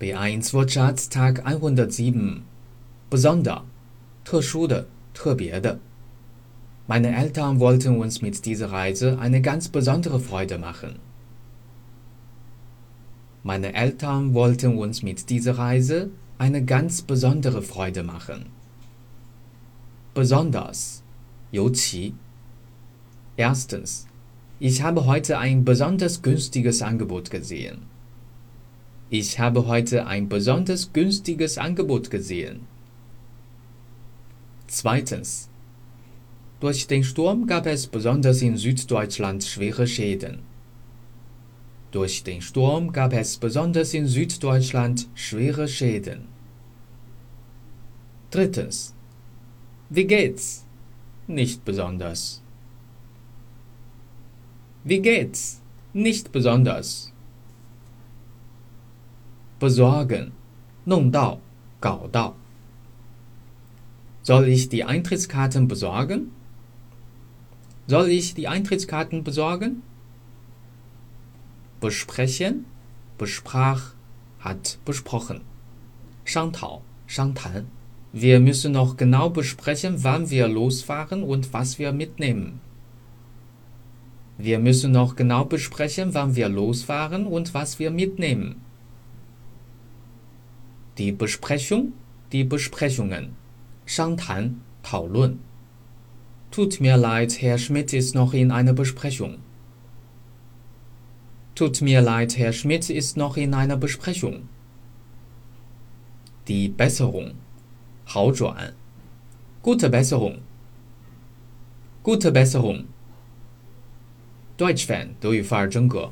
B1 Wortschatz Tag 107 Besonder, 特殊的，特别的。Meine Eltern wollten uns mit dieser Reise eine ganz besondere Freude machen. Meine Eltern wollten uns mit dieser Reise eine ganz besondere Freude machen. Besonders, 尤其。Erstens, ich habe heute ein besonders günstiges Angebot gesehen. Ich habe heute ein besonders günstiges Angebot gesehen. Zweitens. Durch den Sturm gab es besonders in Süddeutschland schwere Schäden. Durch den Sturm gab es besonders in Süddeutschland schwere Schäden. Drittens. Wie geht's? Nicht besonders. Wie geht's? Nicht besonders Besorgen. 弄到,搞到. Soll ich die Eintrittskarten besorgen? Soll ich die Eintrittskarten besorgen? Besprechen, besprach, hat besprochen. 商讨，商谈. Wir müssen noch genau besprechen, wann wir losfahren und was wir mitnehmen. Wir müssen noch genau besprechen, wann wir losfahren und was wir mitnehmen. Die Besprechung, die Besprechungen. 商谈，讨论。Tut mir leid, Herr Schmidt ist noch in einer Besprechung. Tut mir leid, Herr Schmidt ist noch in einer Besprechung. Die Besserung. 好转。Gute Besserung. Gute Besserung. Deutsch Fan 德语范儿真格。